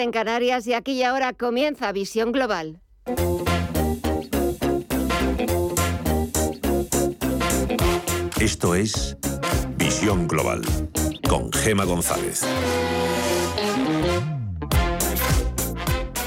en Canarias y aquí y ahora comienza Visión Global. Esto es Visión Global con Gema González.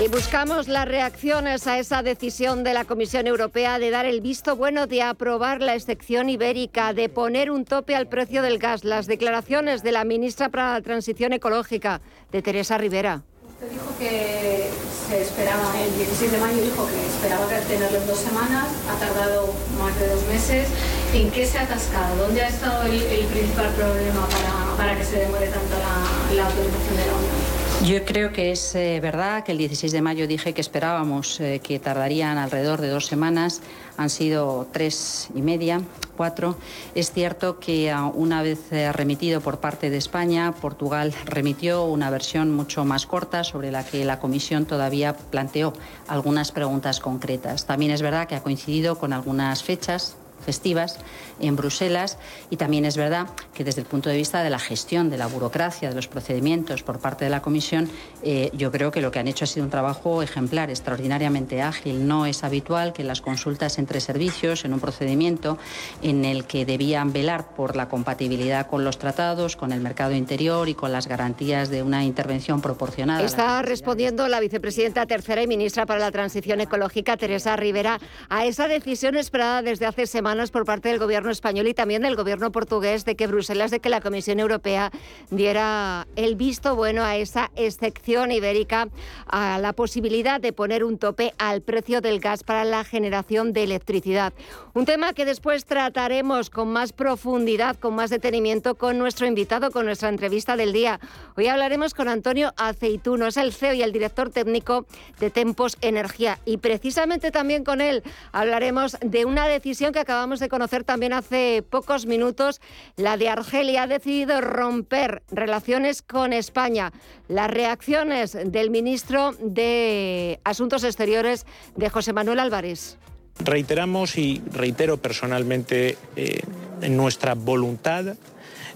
Y buscamos las reacciones a esa decisión de la Comisión Europea de dar el visto bueno de aprobar la excepción ibérica, de poner un tope al precio del gas. Las declaraciones de la ministra para la Transición Ecológica, de Teresa Rivera. Dijo que se esperaba, el 16 de mayo dijo que esperaba tenerlo en dos semanas, ha tardado más de dos meses. ¿En qué se ha atascado? ¿Dónde ha estado el, principal problema para, para, que se demore tanto la, la autorización de la Unión? Yo creo que es eh, verdad que el 16 de mayo dije que esperábamos eh, que tardarían alrededor de dos semanas. Han sido tres y media, cuatro. Es cierto que ah, una vez eh, remitido por parte de España, Portugal remitió una versión mucho más corta sobre la que la Comisión todavía planteó algunas preguntas concretas. También es verdad que ha coincidido con algunas fechas festivas en Bruselas y también es verdad que desde el punto de vista de la gestión, de la burocracia, de los procedimientos por parte de la Comisión, eh, yo creo que lo que han hecho ha sido un trabajo ejemplar, extraordinariamente ágil. No es habitual que las consultas entre servicios, en un procedimiento en el que debían velar por la compatibilidad con los tratados, con el mercado interior y con las garantías de una intervención proporcionada. Está respondiendo la vicepresidenta tercera y ministra para la Transición Ecológica, Teresa Rivera, a esa decisión esperada desde hace semanas por parte del gobierno español y también del gobierno portugués de que Bruselas, de que la Comisión Europea diera el visto bueno a esa excepción ibérica, a la posibilidad de poner un tope al precio del gas para la generación de electricidad. Un tema que después trataremos con más profundidad, con más detenimiento con nuestro invitado, con nuestra entrevista del día. Hoy hablaremos con Antonio Aceituno, es el CEO y el director técnico de Tempos Energía. Y precisamente también con él hablaremos de una decisión que acabamos de conocer también hace pocos minutos. La de Argelia ha decidido romper relaciones con España. Las reacciones del ministro de Asuntos Exteriores de José Manuel Álvarez. Reiteramos y reitero personalmente eh, nuestra voluntad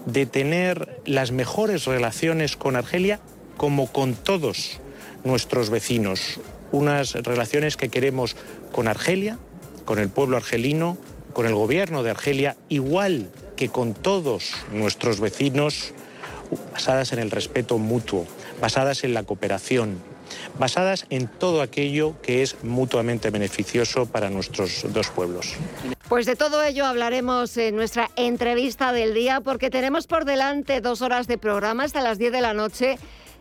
de tener las mejores relaciones con Argelia como con todos nuestros vecinos. Unas relaciones que queremos con Argelia, con el pueblo argelino, con el gobierno de Argelia, igual que con todos nuestros vecinos, basadas en el respeto mutuo, basadas en la cooperación, basadas en todo aquello que es mutuamente beneficioso para nuestros dos pueblos. Pues de todo ello hablaremos en nuestra entrevista del día porque tenemos por delante dos horas de programa hasta las 10 de la noche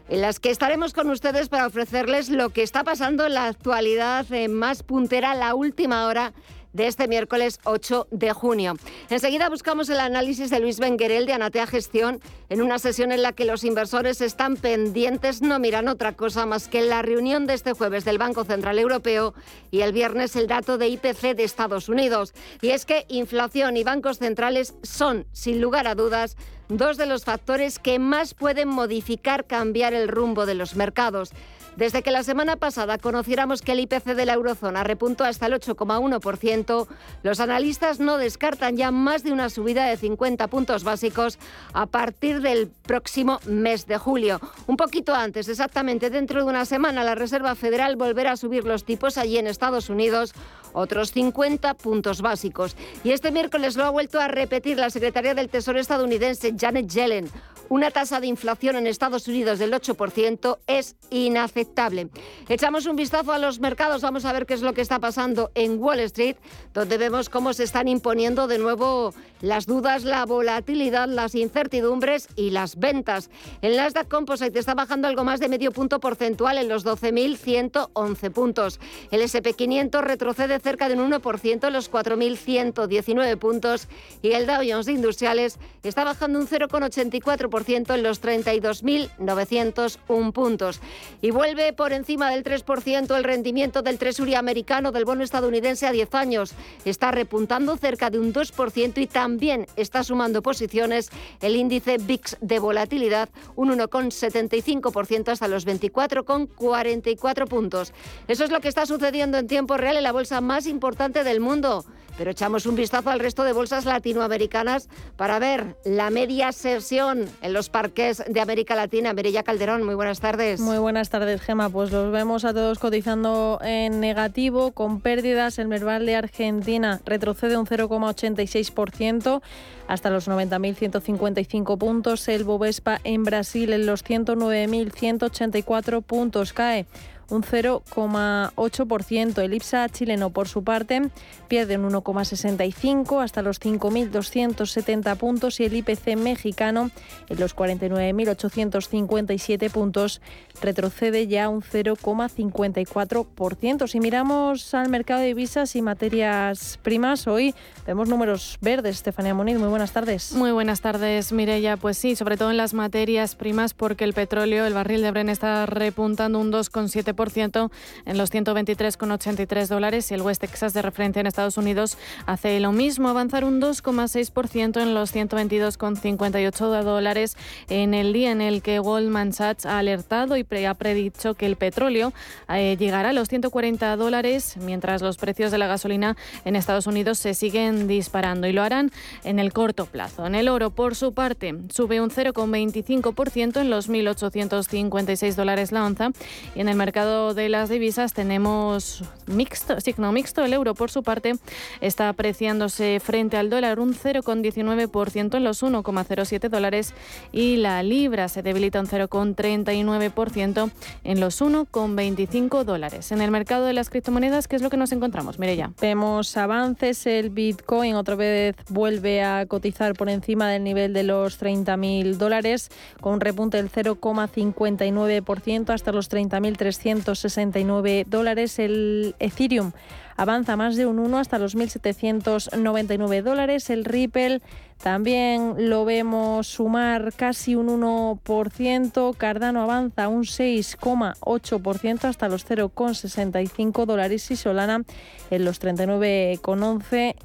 en las que estaremos con ustedes para ofrecerles lo que está pasando en la actualidad más puntera, la última hora de este miércoles 8 de junio. Enseguida buscamos el análisis de Luis Benguerel de Anatea Gestión en una sesión en la que los inversores están pendientes, no miran otra cosa más que la reunión de este jueves del Banco Central Europeo y el viernes el dato de IPC de Estados Unidos. Y es que inflación y bancos centrales son, sin lugar a dudas, dos de los factores que más pueden modificar, cambiar el rumbo de los mercados. Desde que la semana pasada conociéramos que el IPC de la eurozona repuntó hasta el 8,1%, los analistas no descartan ya más de una subida de 50 puntos básicos a partir del próximo mes de julio. Un poquito antes, exactamente dentro de una semana, la Reserva Federal volverá a subir los tipos allí en Estados Unidos otros 50 puntos básicos. Y este miércoles lo ha vuelto a repetir la secretaria del Tesoro estadounidense Janet Yellen. Una tasa de inflación en Estados Unidos del 8% es inaceptable. Echamos un vistazo a los mercados, vamos a ver qué es lo que está pasando en Wall Street, donde vemos cómo se están imponiendo de nuevo las dudas, la volatilidad, las incertidumbres y las ventas. El Nasdaq Composite está bajando algo más de medio punto porcentual en los 12.111 puntos. El SP500 retrocede cerca de un 1% en los 4.119 puntos y el Dow Jones Industriales está bajando un 0,84% en los 32.901 puntos. Y vuelve por encima del 3% el rendimiento del Treasury americano del bono estadounidense a 10 años. Está repuntando cerca de un 2% y también está sumando posiciones el índice VIX de volatilidad, un 1,75% hasta los 24,44 puntos. Eso es lo que está sucediendo en tiempo real en la bolsa más importante del mundo Pero echamos un vistazo al resto de bolsas latinoamericanas para ver la media sesión en los parques de América Latina. Merilla Calderón, muy buenas tardes. Muy buenas tardes, Gema. Pues los vemos a todos cotizando en negativo, con pérdidas. El Merval de Argentina retrocede un 0,86% hasta los 90.155 puntos. El Bovespa en Brasil en los 109.184 puntos cae un 0,8%. El IPSA chileno, por su parte, pierde un 1,65 hasta los 5.270 puntos y el IPC mexicano en los 49.857 puntos retrocede ya un 0,54%. Si miramos al mercado de divisas y materias primas, hoy vemos números verdes. Estefanía Moniz, muy buenas tardes. Muy buenas tardes, Mireya. Pues sí, sobre todo en las materias primas, porque el petróleo, el barril de Bren está repuntando un 2,7% en los 123,83 dólares y el West Texas de referencia en Estados Unidos hace lo mismo, avanzar un 2,6% en los 122,58 dólares en el día en el que Goldman Sachs ha alertado y ha predicho que el petróleo eh, llegará a los 140 dólares, mientras los precios de la gasolina en Estados Unidos se siguen disparando y lo harán en el corto plazo. En el oro, por su parte, sube un 0,25% en los 1.856 dólares la onza y en el mercado de las divisas tenemos mixto, signo mixto. El euro, por su parte, está apreciándose frente al dólar un 0,19% en los 1,07 dólares y la libra se debilita un 0,39% en los 1,25 dólares. En el mercado de las criptomonedas, ¿qué es lo que nos encontramos? Mire ya. Vemos avances. El Bitcoin otra vez vuelve a cotizar por encima del nivel de los 30.000 dólares, con un repunte del 0,59% hasta los 30.300 169 dólares. El Ethereum avanza más de un 1 hasta los 1.799 dólares. El Ripple también lo vemos sumar casi un 1%. Cardano avanza un 6,8% hasta los 0,65 dólares y Solana en los 39,11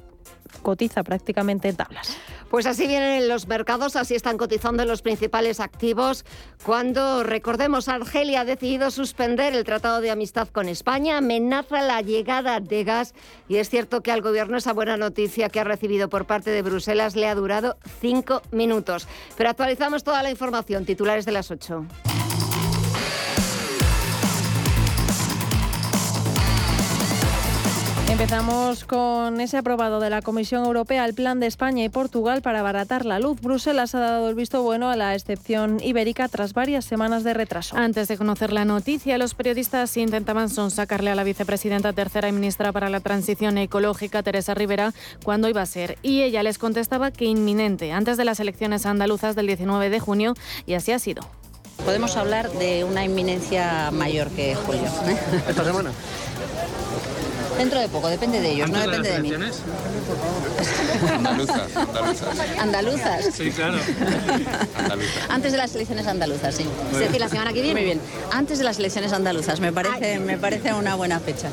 cotiza prácticamente en tablas. Pues así vienen los mercados, así están cotizando los principales activos. Cuando, recordemos, Argelia ha decidido suspender el Tratado de Amistad con España, amenaza la llegada de gas y es cierto que al gobierno esa buena noticia que ha recibido por parte de Bruselas le ha durado cinco minutos. Pero actualizamos toda la información, titulares de las ocho. Empezamos con ese aprobado de la Comisión Europea, el plan de España y Portugal para abaratar la luz. Bruselas ha dado el visto bueno a la excepción ibérica tras varias semanas de retraso. Antes de conocer la noticia, los periodistas intentaban sonsacarle a la vicepresidenta tercera y ministra para la transición ecológica, Teresa Rivera, cuándo iba a ser. Y ella les contestaba que inminente, antes de las elecciones andaluzas del 19 de junio, y así ha sido. Podemos hablar de una inminencia mayor que julio. ¿eh? ¿Esta semana? Dentro de poco, depende de ellos, no depende de, mí. Andaluzas, andaluzas. ¿Andaluzas? Sí, claro. Antes de las elecciones andaluzas, sí. Es decir, la semana que viene. Muy bien. Antes de las elecciones andaluzas, me parece, me parece una buena fecha.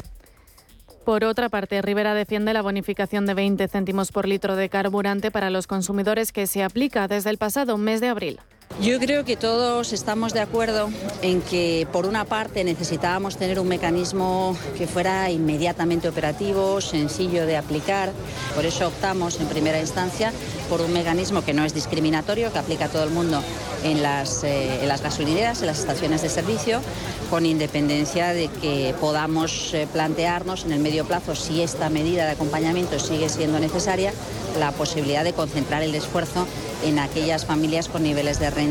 Por otra parte, Rivera defiende la bonificación de 20 céntimos por litro de carburante para los consumidores que se aplica desde el pasado mes de abril. Yo creo que todos estamos de acuerdo en que, por una parte, necesitábamos tener un mecanismo que fuera inmediatamente operativo, sencillo de aplicar. Por eso optamos, en primera instancia, por un mecanismo que no es discriminatorio, que aplica a todo el mundo en las, eh, en las gasolineras, en las estaciones de servicio, con independencia de que podamos eh, plantearnos en el medio plazo, si esta medida de acompañamiento sigue siendo necesaria, la posibilidad de concentrar el esfuerzo en aquellas familias con niveles de renta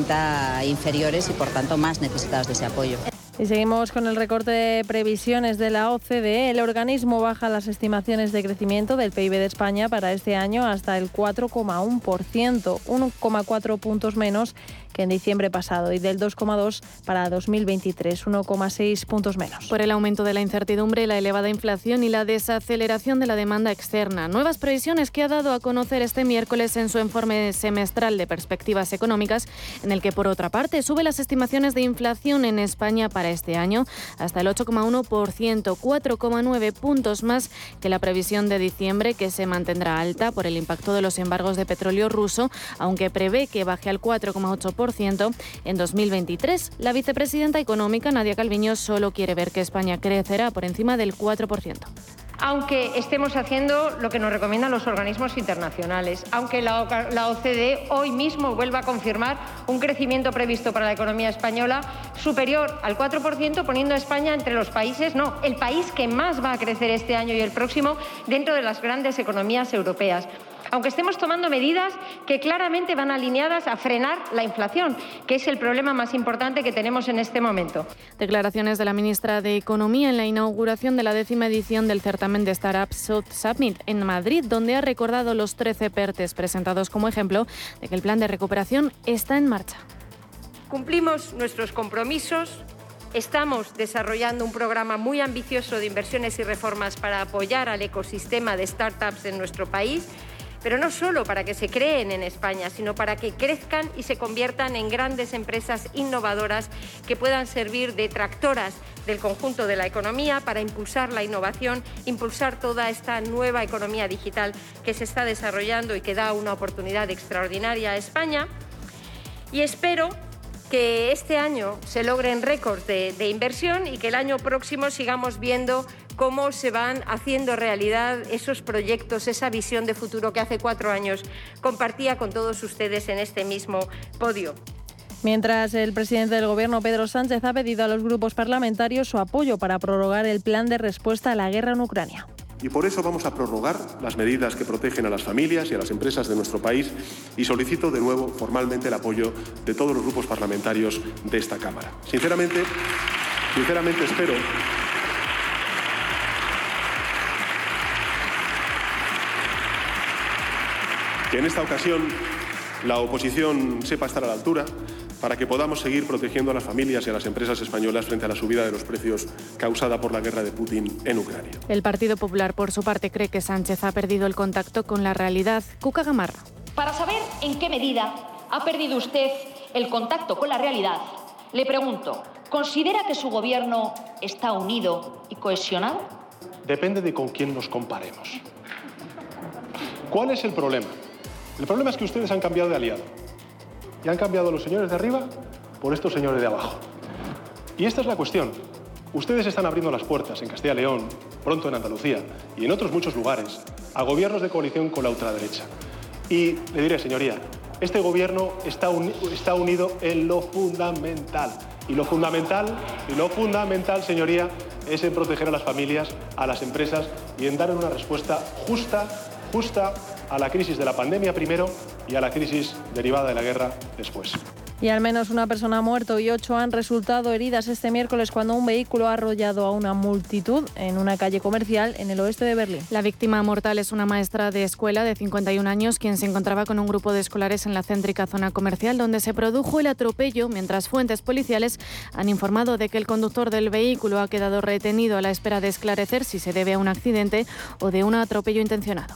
inferiores y por tanto más necesitadas de ese apoyo. Y seguimos con el recorte de previsiones de la OCDE. El organismo baja las estimaciones de crecimiento del PIB de España para este año hasta el 4,1%, 1,4 puntos menos que en diciembre pasado y del 2,2 para 2023, 1,6 puntos menos. Por el aumento de la incertidumbre, la elevada inflación y la desaceleración de la demanda externa. Nuevas previsiones que ha dado a conocer este miércoles en su informe semestral de perspectivas económicas, en el que por otra parte sube las estimaciones de inflación en España para este año hasta el 8,1%, 4,9 puntos más que la previsión de diciembre, que se mantendrá alta por el impacto de los embargos de petróleo ruso, aunque prevé que baje al 4,8% en 2023. La vicepresidenta económica, Nadia Calviño, solo quiere ver que España crecerá por encima del 4%. aunque estemos haciendo lo que nos recomiendan los organismos internacionales, aunque la, OCDE hoy mismo vuelva a confirmar un crecimiento previsto para la economía española superior al 4%, poniendo a España entre los países, no, el país que más va a crecer este año y el próximo dentro de las grandes economías europeas aunque estemos tomando medidas que claramente van alineadas a frenar la inflación, que es el problema más importante que tenemos en este momento. Declaraciones de la ministra de Economía en la inauguración de la décima edición del certamen de Startup South Summit en Madrid, donde ha recordado los 13 PERTES presentados como ejemplo de que el plan de recuperación está en marcha. Cumplimos nuestros compromisos Estamos desarrollando un programa muy ambicioso de inversiones y reformas para apoyar al ecosistema de startups en nuestro país pero no solo para que se creen en España, sino para que crezcan y se conviertan en grandes empresas innovadoras que puedan servir de tractoras del conjunto de la economía para impulsar la innovación, impulsar toda esta nueva economía digital que se está desarrollando y que da una oportunidad extraordinaria a España. Y espero que este año se logren récords de, de, inversión y que el año próximo sigamos viendo cómo se van haciendo realidad esos proyectos, esa visión de futuro que hace cuatro años compartía con todos ustedes en este mismo podio. Mientras el presidente del Gobierno, Pedro Sánchez, ha pedido a los grupos parlamentarios su apoyo para prorrogar el plan de respuesta a la guerra en Ucrania. Y por eso vamos a prorrogar las medidas que protegen a las familias y a las empresas de nuestro país y solicito de nuevo formalmente el apoyo de todos los grupos parlamentarios de esta Cámara. Sinceramente, sinceramente espero que en esta ocasión la oposición sepa estar a la altura para que podamos seguir protegiendo a las familias y a las empresas españolas frente a la subida de los precios causada por la guerra de Putin en Ucrania. El Partido Popular, por su parte, cree que Sánchez ha perdido el contacto con la realidad. Cuca Gamarra. Para saber en qué medida ha perdido usted el contacto con la realidad, le pregunto, ¿considera que su gobierno está unido y cohesionado? Depende de con quién nos comparemos. ¿Cuál es el problema? El problema es que ustedes han cambiado de aliado. Y han cambiado los señores de arriba por estos señores de abajo. Y esta es la cuestión. Ustedes están abriendo las puertas en Castilla y León, pronto en Andalucía y en otros muchos lugares a gobiernos de coalición con la ultraderecha. Y le diré, señoría, este gobierno está, está unido en lo fundamental. Y lo fundamental, y lo fundamental, señoría, es en proteger a las familias, a las empresas y en dar una respuesta justa, justa a la crisis de la pandemia primero y a la crisis derivada de la guerra después. Y al menos una persona ha muerto y ocho han resultado heridas este miércoles cuando un vehículo ha arrollado a una multitud en una calle comercial en el oeste de Berlín. La víctima mortal es una maestra de escuela de 51 años quien se encontraba con un grupo de escolares en la céntrica zona comercial donde se produjo el atropello mientras fuentes policiales han informado de que el conductor del vehículo ha quedado retenido a la espera de esclarecer si se debe a un accidente o de un atropello intencionado.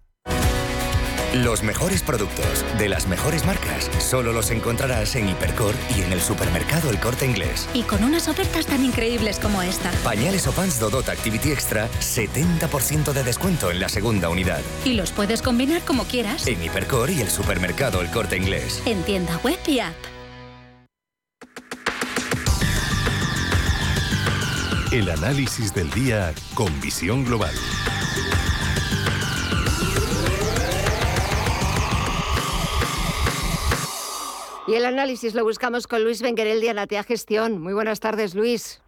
Los mejores productos de las mejores marcas solo los encontrarás en Hipercor y en el supermercado El Corte Inglés. Y con unas ofertas tan increíbles como esta. Pañales o pants Dodot Activity Extra, 70% de descuento en la segunda unidad. Y los puedes combinar como quieras. En Hipercor y el supermercado El Corte Inglés. En tienda web y app. El análisis del día con visión global. Y el análisis lo buscamos con Luis Benguerel de Anatea Gestión. Muy buenas tardes, Luis.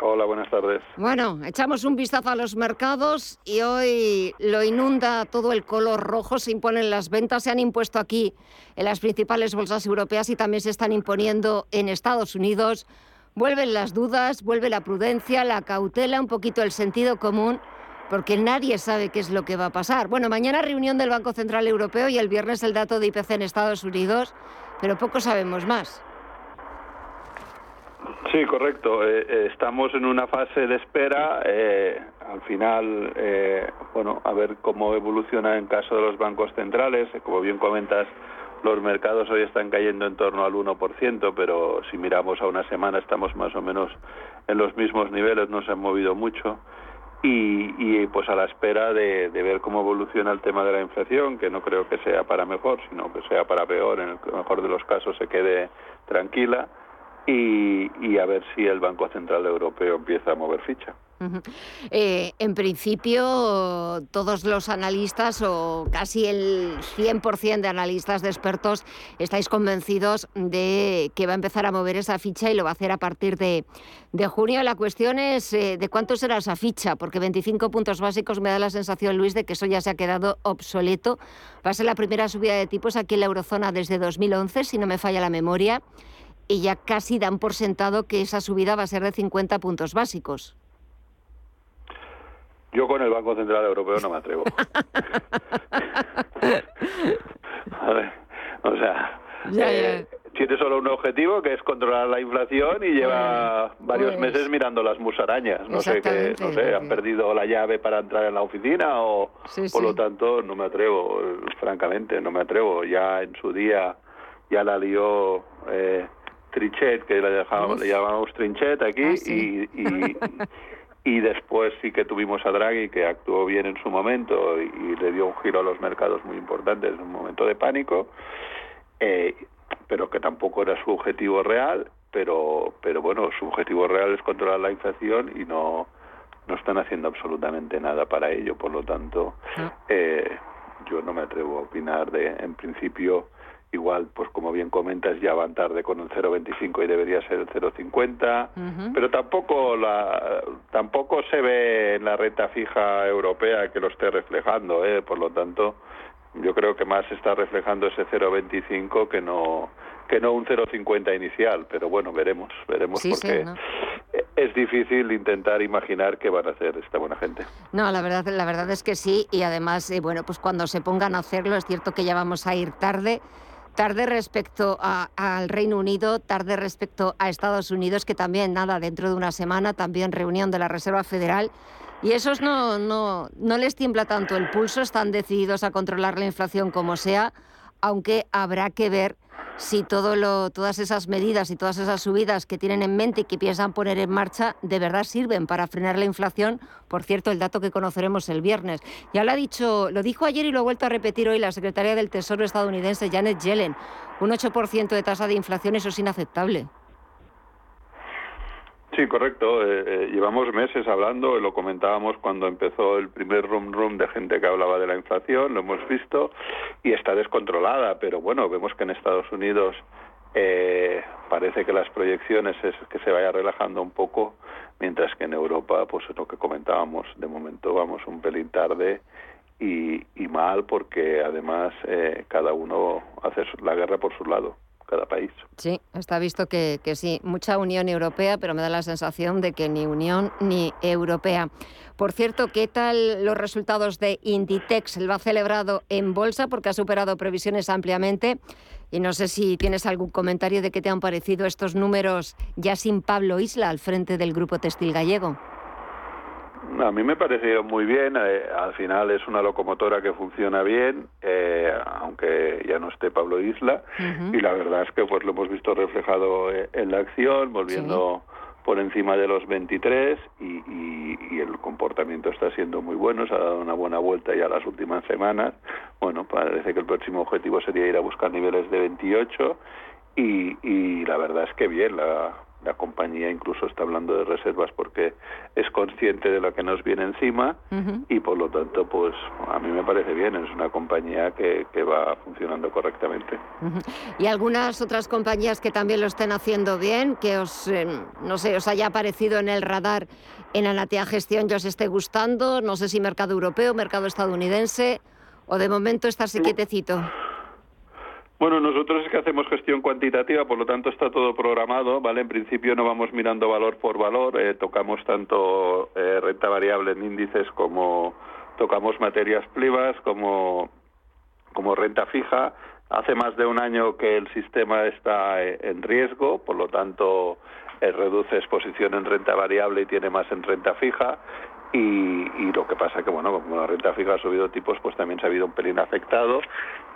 Hola, buenas tardes. Bueno, echamos un vistazo a los mercados y hoy lo inunda todo el color rojo, se imponen las ventas, se han impuesto aquí en las principales bolsas europeas y también se están imponiendo en Estados Unidos. Vuelven las dudas, vuelve la prudencia, la cautela, un poquito el sentido común, porque nadie sabe qué es lo que va a pasar. Bueno, mañana reunión del Banco Central Europeo y el viernes el dato de IPC en Estados Unidos pero poco sabemos más. Sí, correcto. Eh, eh, estamos en una fase de espera. Eh, al final, bueno, a ver cómo evoluciona en caso de los bancos centrales. Como bien comentas, los mercados hoy están cayendo en torno al 1%, pero si miramos a una semana estamos más o menos en los mismos niveles, no se han movido mucho. Y, y pues a la espera de, ver cómo evoluciona el tema de la inflación, que no creo que sea para mejor, sino que sea para peor, en el mejor de los casos se quede tranquila, y a ver si el Banco Central Europeo empieza a mover ficha. Eh, en principio, todos los analistas, o casi el 100% de analistas de expertos, estáis convencidos de que va a empezar a mover esa ficha y lo va a hacer a partir de, de junio. La cuestión es eh, de cuánto será esa ficha, porque 25 puntos básicos me da la sensación, Luis, de que eso ya se ha quedado obsoleto. Va a ser la primera subida de tipos aquí en la eurozona desde 2011, si no me falla la memoria, y ya casi dan por sentado que esa subida va a ser de 50 puntos básicos. Yo con el Banco Central Europeo no me atrevo. o sea, eh, tiene solo un objetivo que es controlar la inflación y lleva varios pues meses mirando las musarañas. No sé qué, no sé, han perdido la llave para entrar en la oficina o por lo tanto no me atrevo, francamente, no me atrevo. Ya en su día ya la lió eh, Trichet, que le, dejamos, le llamamos Trinchet aquí ah, y, y y después sí que tuvimos a Draghi que actuó bien en su momento y, le dio un giro a los mercados muy importante en un momento de pánico, eh, pero que tampoco era su objetivo real, pero, pero bueno, su objetivo real es controlar la inflación y no, no están haciendo absolutamente nada para ello, por lo tanto, ah. eh, yo no me atrevo a opinar de, en principio, igual, pues como bien comentas, ya van tarde con el 0,25 y debería ser el 0,50, pero tampoco la, tampoco se ve en la renta fija europea que lo esté reflejando, ¿eh? por lo tanto, yo creo que más está reflejando ese 0,25 que no que no un 0,50 inicial, pero bueno, veremos, veremos porque es difícil intentar imaginar qué van a hacer esta buena gente. No, la verdad, la verdad es que sí, y además, eh, bueno, pues cuando se pongan a hacerlo, es cierto que ya vamos a ir tarde, Tarde respecto al Reino Unido, tarde respecto a Estados Unidos, que también, nada, dentro de una semana, también reunión de la Reserva Federal. Y esos no, no, no les tiembla tanto el pulso, están decididos a controlar la inflación como sea, aunque habrá que ver si todo lo, todas esas medidas y todas esas subidas que tienen en mente y que piensan poner en marcha de verdad sirven para frenar la inflación. Por cierto, el dato que conoceremos el viernes. Ya lo ha dicho, lo dijo ayer y lo ha vuelto a repetir hoy la secretaria del Tesoro estadounidense Janet Yellen. Un 8% de tasa de inflación, eso es inaceptable. Sí, correcto. Eh, eh, llevamos meses hablando, lo comentábamos cuando empezó el primer room room de gente que hablaba de la inflación, lo hemos visto y está descontrolada, pero bueno, vemos que en Estados Unidos eh, parece que las proyecciones es que se vaya relajando un poco, mientras que en Europa, pues es lo que comentábamos, de momento vamos un pelín tarde y, y mal porque además cada uno hace la guerra por su lado cada país. Sí, está visto que, sí, mucha Unión Europea, pero me da la sensación de que ni Unión ni Europea. Por cierto, ¿qué tal los resultados de Inditex? Lo ha celebrado en bolsa porque ha superado previsiones ampliamente. Y no sé si tienes algún comentario de qué te han parecido estos números ya sin Pablo Isla al frente del Grupo Textil Gallego. A mí me ha parecido muy bien. Eh, al final es una locomotora que funciona bien, eh, aunque ya no esté Pablo Isla. Y la verdad es que pues lo hemos visto reflejado eh, en la acción, volviendo por encima de los 23 y, el comportamiento está siendo muy bueno. Se ha dado una buena vuelta ya las últimas semanas. Bueno, parece que el próximo objetivo sería ir a buscar niveles de 28 y, y la verdad es que bien, la, la compañía incluso está hablando de reservas porque es consciente de lo que nos viene encima y por lo tanto pues a mí me parece bien es una compañía que, que va funcionando correctamente. Y algunas otras compañías que también lo estén haciendo bien que os eh, no sé os haya aparecido en el radar en Anatea Gestión ya os esté gustando no sé si mercado europeo mercado estadounidense o de momento estarse quietecito bueno, nosotros es que hacemos gestión cuantitativa, por lo tanto está todo programado, ¿vale? En principio no vamos mirando valor por valor, eh, tocamos tanto eh, renta variable en índices como tocamos materias privas, como, como renta fija. Hace más de un año que el sistema está eh, en riesgo, por lo tanto reduce exposición en renta variable y tiene más en renta fija y, lo que pasa que, bueno, como la renta fija ha subido tipos, pues también se ha habido un pelín afectado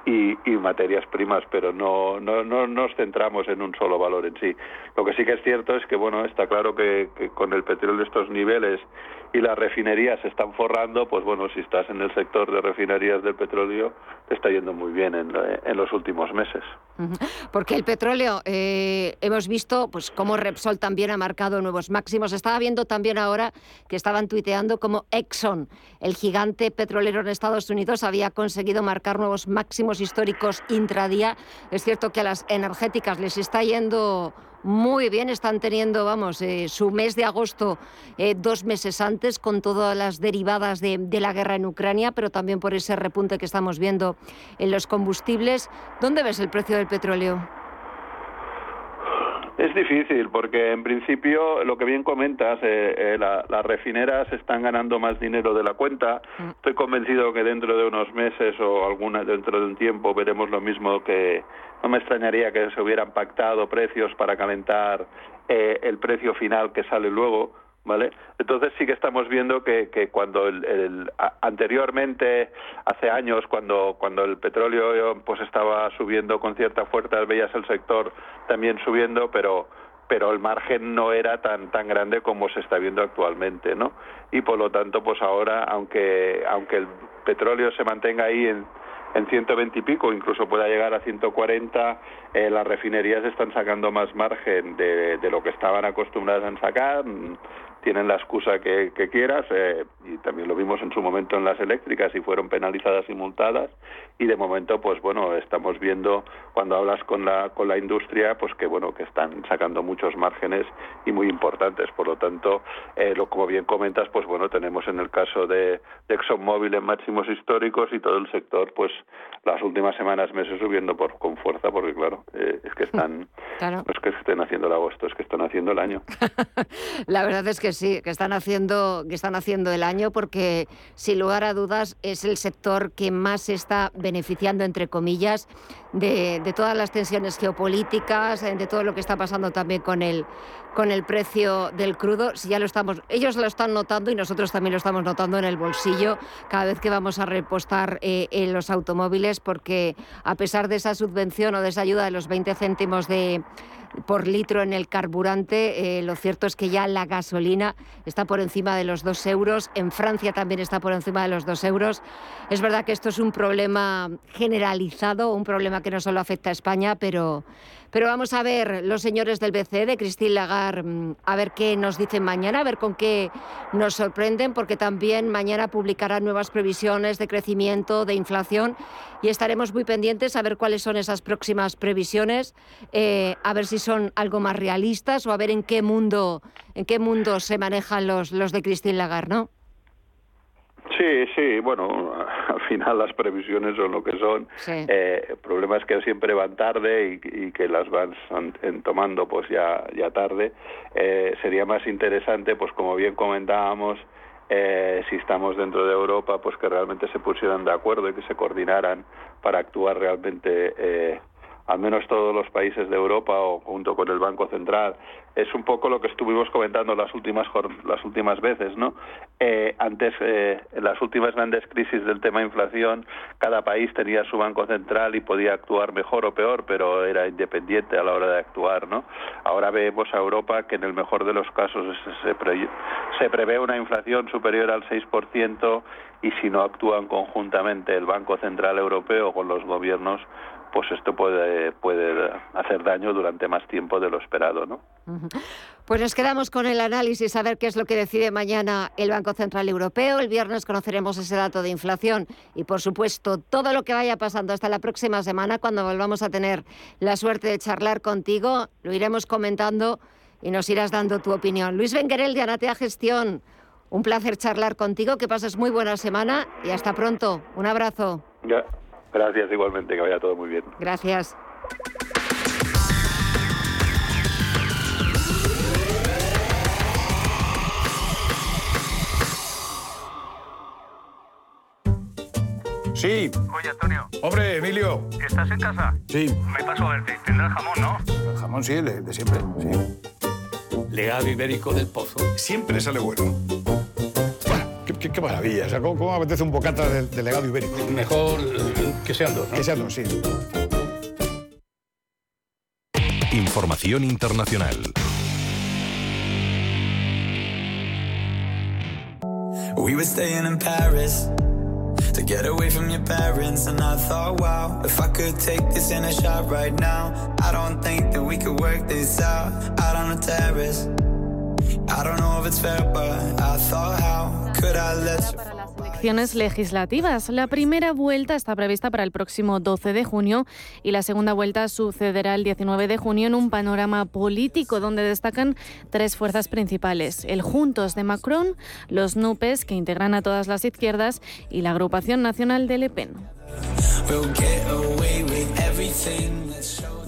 y, materias primas, pero no, no, no nos centramos en un solo valor en sí. Lo que sí que es cierto es que, bueno, está claro que, con el petróleo de estos niveles y las refinerías se están forrando, pues bueno, si estás en el sector de refinerías del petróleo, te está yendo muy bien en, en los últimos meses. Porque el petróleo, eh, hemos visto pues cómo Repsol también ha marcado nuevos máximos. Estaba viendo también ahora que estaban tuiteando como Exxon, el gigante petrolero en Estados Unidos, había conseguido marcar nuevos máximos históricos intradía. Es cierto que a las energéticas les está yendo muy bien. Están teniendo, vamos, eh, su mes de agosto eh, dos meses antes con todas las derivadas de, la guerra en Ucrania, pero también por ese repunte que estamos viendo en los combustibles. ¿Dónde ves el precio del petróleo? Es difícil porque en principio lo que bien comentas, eh, las refineras están ganando más dinero de la cuenta. Mm. Estoy convencido que dentro de unos meses o alguna dentro de un tiempo veremos lo mismo que, no me extrañaría que se hubieran pactado precios para calentar eh, el precio final que sale luego, ¿vale? Entonces sí que estamos viendo que, que cuando el, anteriormente, hace años, cuando, cuando el petróleo pues estaba subiendo con cierta fuerza, veías el sector también subiendo, pero pero el margen no era tan tan grande como se está viendo actualmente, ¿no? Y por lo tanto, pues ahora, aunque aunque el petróleo se mantenga ahí en en 120 y pico, incluso pueda llegar a 140, eh, las refinerías están sacando más margen de, de, lo que estaban acostumbradas a sacar tienen la excusa que, quieras eh, y también lo vimos en su momento en las eléctricas y fueron penalizadas y multadas y de momento pues bueno estamos viendo cuando hablas con la con la industria pues que bueno que están sacando muchos márgenes y muy importantes. Por lo tanto eh, lo como bien comentas pues bueno tenemos en el caso de, de ExxonMobil en máximos históricos y todo el sector pues las últimas semanas meses subiendo por con fuerza porque claro eh, es que están no es que estén haciendo el agosto es que están haciendo el año. La verdad es que sí, que están haciendo, que están haciendo el año porque sin lugar a dudas es el sector que más se está beneficiando, entre comillas, de, todas las tensiones geopolíticas, de todo lo que está pasando también con el, con el precio del crudo. Si ya lo estamos, ellos lo están notando y nosotros también lo estamos notando en el bolsillo cada vez que vamos a repostar eh, en los automóviles, porque a pesar de esa subvención o de esa ayuda de los 20 céntimos de por litro en el carburante. Eh, lo cierto es que ya la gasolina está por encima de los dos euros. En Francia también está por encima de los dos euros. Es verdad que esto es un problema generalizado, un problema que no solo afecta a España, pero pero vamos a ver los señores del BCE, de Christine Lagarde, mm, a ver qué nos dicen mañana, a ver con qué nos sorprenden, porque también mañana publicarán nuevas previsiones de crecimiento, de inflación, y estaremos muy pendientes a ver cuáles son esas próximas previsiones, eh, a ver si son algo más realistas o a ver en qué mundo, en qué mundo se manejan los, los de Christine Lagarde, ¿no? Sí, sí, bueno, final las previsiones son lo que son. Eh, el problema es que siempre van tarde y, que las van tomando pues ya, ya tarde. Eh, sería más interesante, pues como bien comentábamos, eh, si estamos dentro de Europa, pues que realmente se pusieran de acuerdo y que se coordinaran para actuar realmente eh, al menos todos los países de Europa o junto con el Banco Central. Es un poco lo que estuvimos comentando las últimas las últimas veces, ¿no? Eh, antes, eh, en las últimas grandes crisis del tema inflación, cada país tenía su Banco Central y podía actuar mejor o peor, pero era independiente a la hora de actuar, ¿no? Ahora vemos a Europa que en el mejor de los casos se, se prevé una inflación superior al 6% y si no actúan conjuntamente el Banco Central Europeo con los gobiernos, pues esto puede, puede hacer daño durante más tiempo de lo esperado, ¿no? Pues nos quedamos con el análisis, a ver qué es lo que decide mañana el Banco Central Europeo. El viernes conoceremos ese dato de inflación y, por supuesto, todo lo que vaya pasando hasta la próxima semana, cuando volvamos a tener la suerte de charlar contigo, lo iremos comentando y nos irás dando tu opinión. Luis Benguerel de Anatea Gestión, un placer charlar contigo, que pases muy buena semana y hasta pronto. Un abrazo. Gracias igualmente, que vaya todo muy bien. Gracias. Sí. Oye, Antonio. Hombre, Emilio. ¿Estás en casa? Sí. Me paso a verte. Tendrás jamón, ¿no? El jamón sí, de, de siempre, sí. Legado ibérico del pozo. Siempre sale bueno. Qué, qué maravilla. O sea, ¿cómo, cómo apetece un bocata del de legado ibérico? Mejor eh, que sean dos, ¿no? Que sean dos, sí. Información internacional. We were staying in Paris to get away from your parents, and I thought, wow, if I could take this in a shot right now, I don't think that we could work this out out on the terrace. Let you? Elecciones legislativas. La primera vuelta está prevista para el próximo 12 de junio y la segunda vuelta sucederá el 19 de junio en un panorama político donde destacan tres fuerzas principales: el Juntos de Macron, los NUPES, que integran a todas las izquierdas, y la agrupación nacional de Le Pen. We'll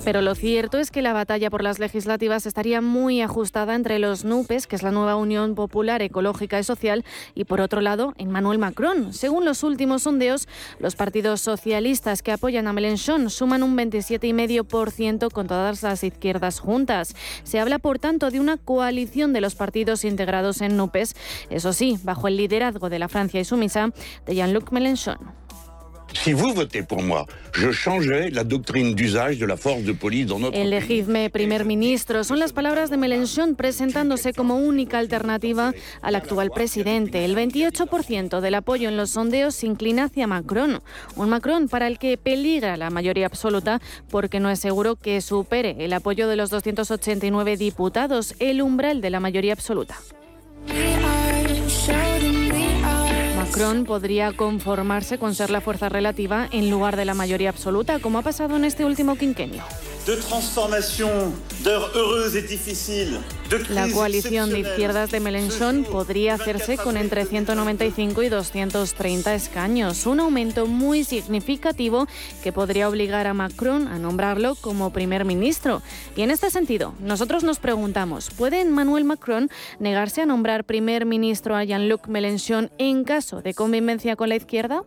Pero lo cierto es que la batalla por las legislativas estaría muy ajustada entre los NUPES, que es la nueva Unión Popular Ecológica y Social, y por otro lado, Emmanuel Macron. Según los últimos sondeos, los partidos socialistas que apoyan a Mélenchon suman un 27,5% con todas las izquierdas juntas. Se habla, por tanto, de una coalición de los partidos integrados en NUPES, eso sí, bajo el liderazgo de la Francia y sumisa de Jean-Luc Mélenchon. Si vous votez pour moi, je changerai la doctrine d'usage de la force de police dans notre. Elegidme primer ministro. Son las palabras de Mélenchon presentándose como única alternativa al actual presidente. El 28% del apoyo en los sondeos se inclina hacia Macron. Un Macron para el que peligra la mayoría absoluta porque no es seguro que supere el apoyo de los 289 diputados, el umbral de la mayoría absoluta. Macron podría conformarse con ser la fuerza relativa en lugar de la mayoría absoluta, como ha pasado en este último quinquenio. De heureuses et difficiles, de La coalición de izquierdas de Mélenchon podría hacerse con entre 195 y 230 escaños, un aumento muy significativo que podría obligar a Macron a nombrarlo como primer ministro. Y en este sentido, nosotros nos preguntamos, ¿puede Emmanuel Macron negarse a nombrar primer ministro a Jean-Luc Mélenchon en caso de convivencia con la izquierda?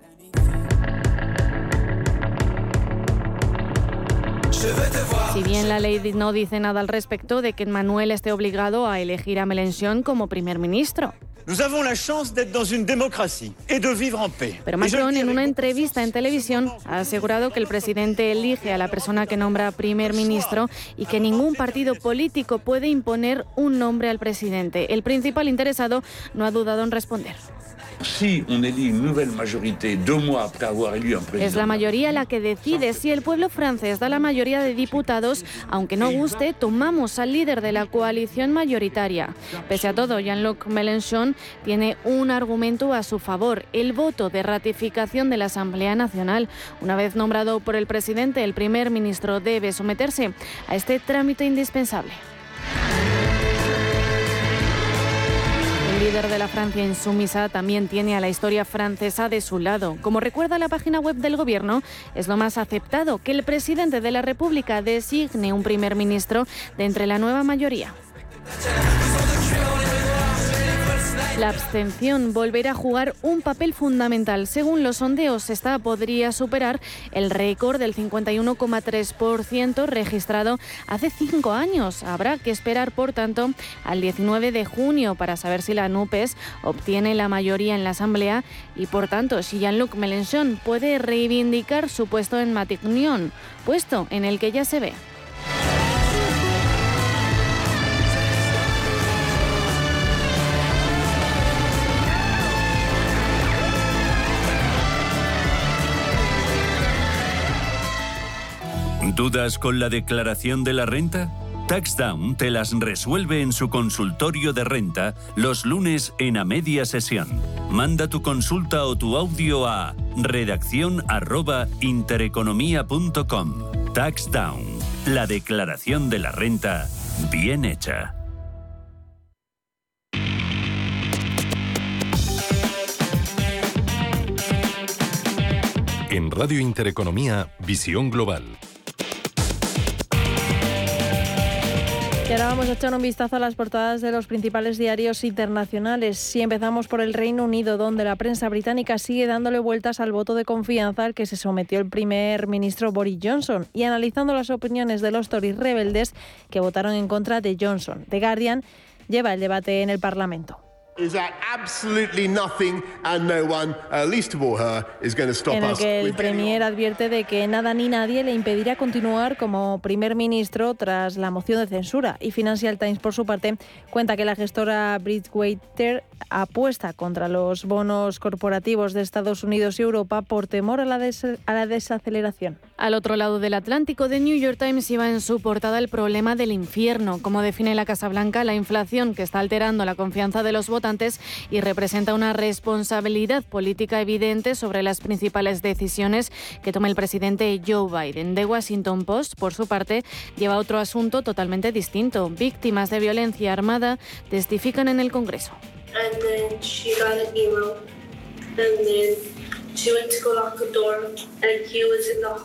Si bien la ley no dice nada al respecto de que Manuel esté obligado a elegir a Mélenchon como primer ministro. Nous avons la chance d'être dans une démocratie et de vivre en paix. Pero Macron, en una entrevista en televisión, ha asegurado que el presidente elige a la persona que nombra primer ministro y que ningún partido político puede imponer un nombre al presidente. El principal interesado no ha dudado en responder. Es la mayoría la que decide. Si el pueblo francés da la mayoría de diputados, aunque no guste, tomamos al líder de la coalición mayoritaria. Pese a todo, Jean-Luc Mélenchon tiene un argumento a su favor, el voto de ratificación de la Asamblea Nacional. Una vez nombrado por el presidente, el primer ministro debe someterse a este trámite indispensable. El líder de la Francia insumisa también tiene a la historia francesa de su lado. Como recuerda la página web del gobierno, es lo más aceptado que el presidente de la República designe un primer ministro de entre la nueva mayoría. La abstención volverá a jugar un papel fundamental. Según los sondeos, esta podría superar el récord del 51,3% registrado hace cinco años. Habrá que esperar, por tanto, al 19 de junio para saber si la NUPES obtiene la mayoría en la Asamblea y, por tanto, si Jean-Luc Mélenchon puede reivindicar su puesto en Matignon, puesto en el que ya se ve. ¿Dudas con la declaración de la renta? TaxDown te las resuelve en su consultorio de renta los lunes en a media sesión. Manda tu consulta o tu audio a redacción. TaxDown, la declaración de la renta bien hecha. En Radio Intereconomía, Visión Global. Y ahora vamos a echar un vistazo a las portadas de los principales diarios internacionales. Si empezamos por el Reino Unido, donde la prensa británica sigue dándole vueltas al voto de confianza al que se sometió el primer ministro Boris Johnson y analizando las opiniones de los Tories rebeldes que votaron en contra de Johnson. The Guardian lleva el debate en el Parlamento. En el que el Premier advierte de que nada ni nadie le impedirá continuar como primer ministro tras la moción de censura. Y Financial Times, por su parte, cuenta que la gestora Bridgewater apuesta contra los bonos corporativos de Estados Unidos y Europa por temor a la, desaceleración. Al otro lado del Atlántico, The New York Times iba en su portada el problema del infierno, como define la Casa Blanca, la inflación que está alterando la confianza de los votantes y representa una responsabilidad política evidente sobre las principales decisiones que toma el presidente Joe Biden. The Washington Post, por su parte, lleva otro asunto totalmente distinto. Víctimas de violencia armada testifican en el Congreso. and then she got an email, and then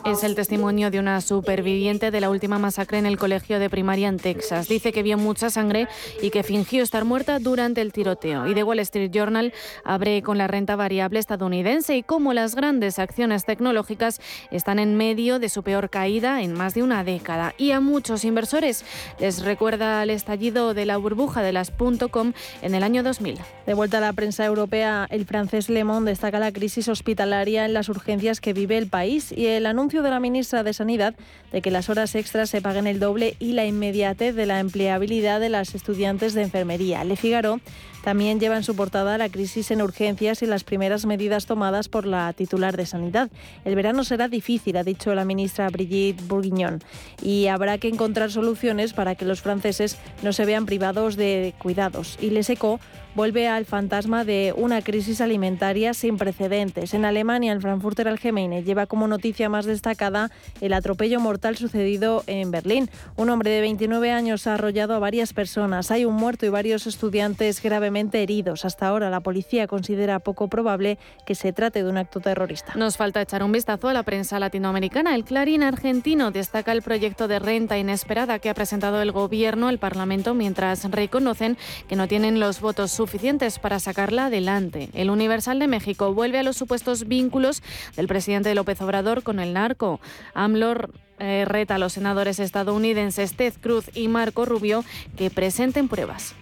Es el testimonio de una superviviente de la última masacre en el colegio de primaria en Texas. Dice que vio mucha sangre y que fingió estar muerta durante el tiroteo. Y The Wall Street Journal abre con la renta variable estadounidense y cómo las grandes acciones tecnológicas están en medio de su peor caída en más de una década. Y a muchos inversores les recuerda el estallido de la burbuja de las .com en el año 2000. De vuelta a la prensa europea, el francés Le Monde destaca la crisis hospitalaria en las urgencias que vive el país y el anuncio de la ministra de Sanidad de que las horas extras se paguen el doble y la inmediatez de la empleabilidad de las estudiantes de enfermería. Le Figaro también lleva en su portada la crisis en urgencias y las primeras medidas tomadas por la titular de Sanidad. El verano será difícil, ha dicho la ministra Brigitte Bourguignon, y habrá que encontrar soluciones para que los franceses no se vean privados de cuidados. Y Les Eco vuelve al fantasma de una crisis alimentaria sin precedentes. En Alemania, el Frankfurter Allgemeine lleva como noticia más destacada el atropello mortal sucedido en Berlín. Un hombre de 29 años ha arrollado a varias personas. Hay un muerto y varios estudiantes gravemente heridos. Hasta ahora la policía considera poco probable que se trate de un acto terrorista. Nos falta echar un vistazo a la prensa latinoamericana. El Clarín argentino destaca el proyecto de renta inesperada que ha presentado el gobierno al Parlamento mientras reconocen que no tienen los votos suficientes para sacarla adelante. El Universal de México vuelve a los supuestos vínculos del presidente López Obrador con el narco. AMLO eh, reta a los senadores estadounidenses Ted Cruz y Marco Rubio que presenten pruebas.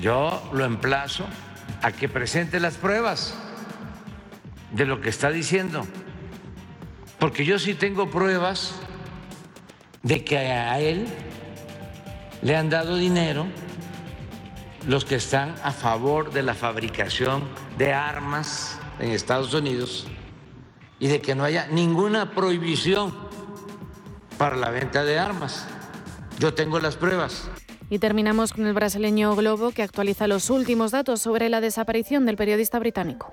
Yo lo emplazo a que presente las pruebas de lo que está diciendo, porque yo sí tengo pruebas de que a él le han dado dinero los que están a favor de la fabricación de armas en Estados Unidos y de que no haya ninguna prohibición para la venta de armas. Yo tengo las pruebas. Y terminamos con el brasileño Globo, que actualiza los últimos datos sobre la desaparición del periodista británico.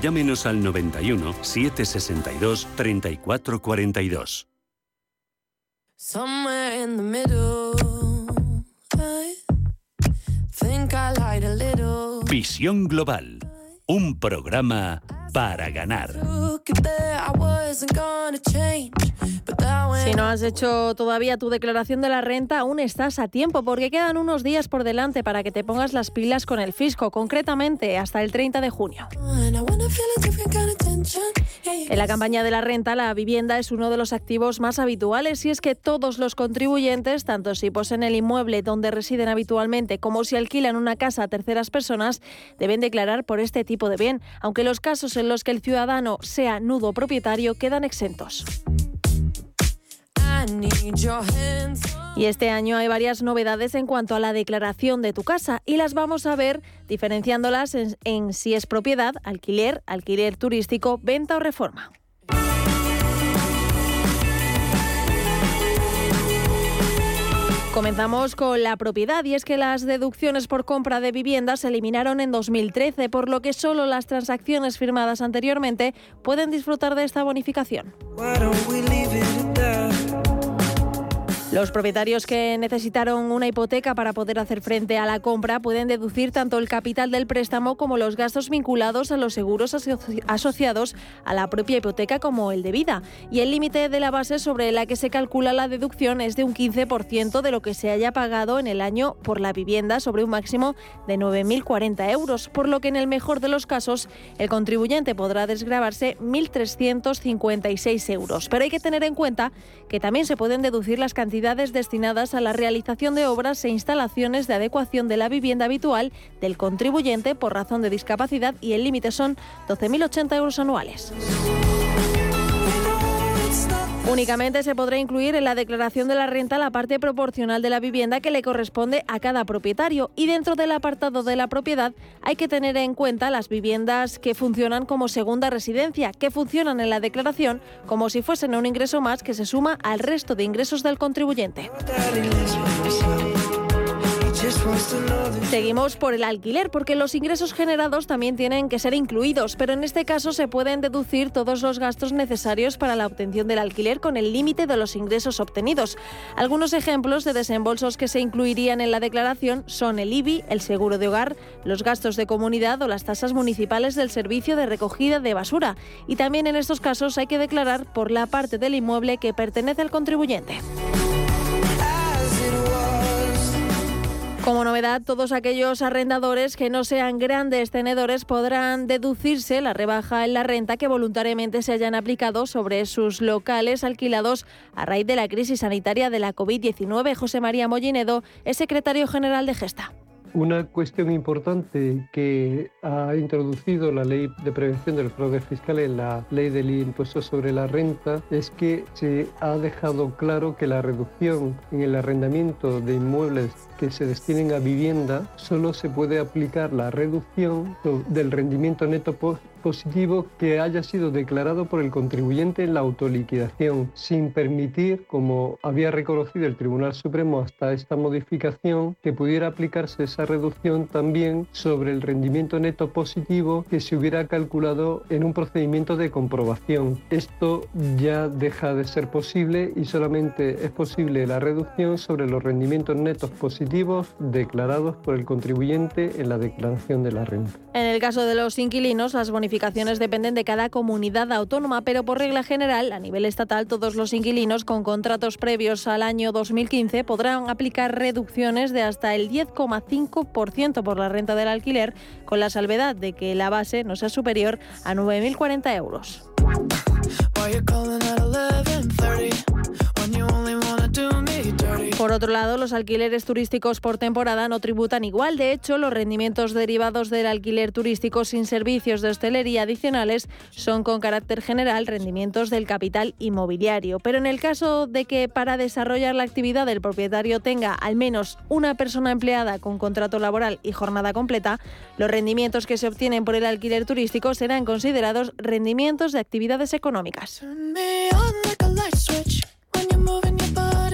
llámenos al 91 762 3442. Visión Global, un programa para ganar. Si no has hecho todavía tu declaración de la renta, aún estás a tiempo porque quedan unos días por delante para que te pongas las pilas con el fisco, concretamente hasta el 30 de junio. En la campaña de la renta, la vivienda es uno de los activos más habituales y es que todos los contribuyentes, tanto si poseen el inmueble donde residen habitualmente como si alquilan una casa a terceras personas, deben declarar por este tipo de bien, aunque los casos en los que el ciudadano sea nudo propietario quedan exentos. Y este año hay varias novedades en cuanto a la declaración de tu casa y las vamos a ver diferenciándolas en, en si es propiedad, alquiler, alquiler turístico, venta o reforma. Comenzamos con la propiedad y es que las deducciones por compra de viviendas se eliminaron en 2013, por lo que solo las transacciones firmadas anteriormente pueden disfrutar de esta bonificación. Los propietarios que necesitaron una hipoteca para poder hacer frente a la compra pueden deducir tanto el capital del préstamo como los gastos vinculados a los seguros asociados a la propia hipoteca como el de vida. Y el límite de la base sobre la que se calcula la deducción es de un 15% de lo que se haya pagado en el año por la vivienda sobre un máximo de 9.040 euros, por lo que en el mejor de los casos el contribuyente podrá desgravarse 1.356 euros. Pero hay que tener en cuenta que también se pueden deducir las cantidades destinadas a la realización de obras e instalaciones de adecuación de la vivienda habitual del contribuyente por razón de discapacidad y el límite son 12.080 euros anuales. Únicamente se podrá incluir en la declaración de la renta la parte proporcional de la vivienda que le corresponde a cada propietario y dentro del apartado de la propiedad hay que tener en cuenta las viviendas que funcionan como segunda residencia, que funcionan en la declaración como si fuesen un ingreso más que se suma al resto de ingresos del contribuyente. Seguimos por el alquiler, porque los ingresos generados también tienen que ser incluidos, pero en este caso se pueden deducir todos los gastos necesarios para la obtención del alquiler con el límite de los ingresos obtenidos. Algunos ejemplos de desembolsos que se incluirían en la declaración son el IBI, el seguro de hogar, los gastos de comunidad o las tasas municipales del servicio de recogida de basura. Y también en estos casos hay que declarar por la parte del inmueble que pertenece al contribuyente. Como novedad, todos aquellos arrendadores que no sean grandes tenedores podrán deducirse la rebaja en la renta que voluntariamente se hayan aplicado sobre sus locales alquilados a raíz de la crisis sanitaria de la COVID-19. José María Mollinedo es secretario general de Gesta. Una cuestión importante que ha introducido la ley de prevención del fraude fiscal en la ley del impuesto sobre la renta es que se ha dejado claro que la reducción en el arrendamiento de inmuebles que se destinen a vivienda solo se puede aplicar la reducción del rendimiento neto positivo que haya sido declarado por el contribuyente en la autoliquidación, sin permitir, como había reconocido el Tribunal Supremo hasta esta modificación, que pudiera aplicarse esa reducción también sobre el rendimiento neto positivo que se hubiera calculado en un procedimiento de comprobación. Esto ya deja de ser posible y solamente es posible la reducción sobre los rendimientos netos positivos declarados por el contribuyente en la declaración de la renta. En el caso de los inquilinos, las bonificaciones dependen de cada comunidad autónoma, pero por regla general, a nivel estatal, todos los inquilinos con contratos previos al año 2015 podrán aplicar reducciones de hasta el 10,5% por la renta del alquiler, con la salvedad de que la base no sea superior a 9.040 euros. Por otro lado, los alquileres turísticos por temporada no tributan igual. De hecho, los rendimientos derivados del alquiler turístico sin servicios de hostelería adicionales son con carácter general rendimientos del capital inmobiliario. Pero en el caso de que para desarrollar la actividad el propietario tenga al menos una persona empleada con contrato laboral y jornada completa, los rendimientos que se obtienen por el alquiler turístico serán considerados rendimientos de actividades económicas.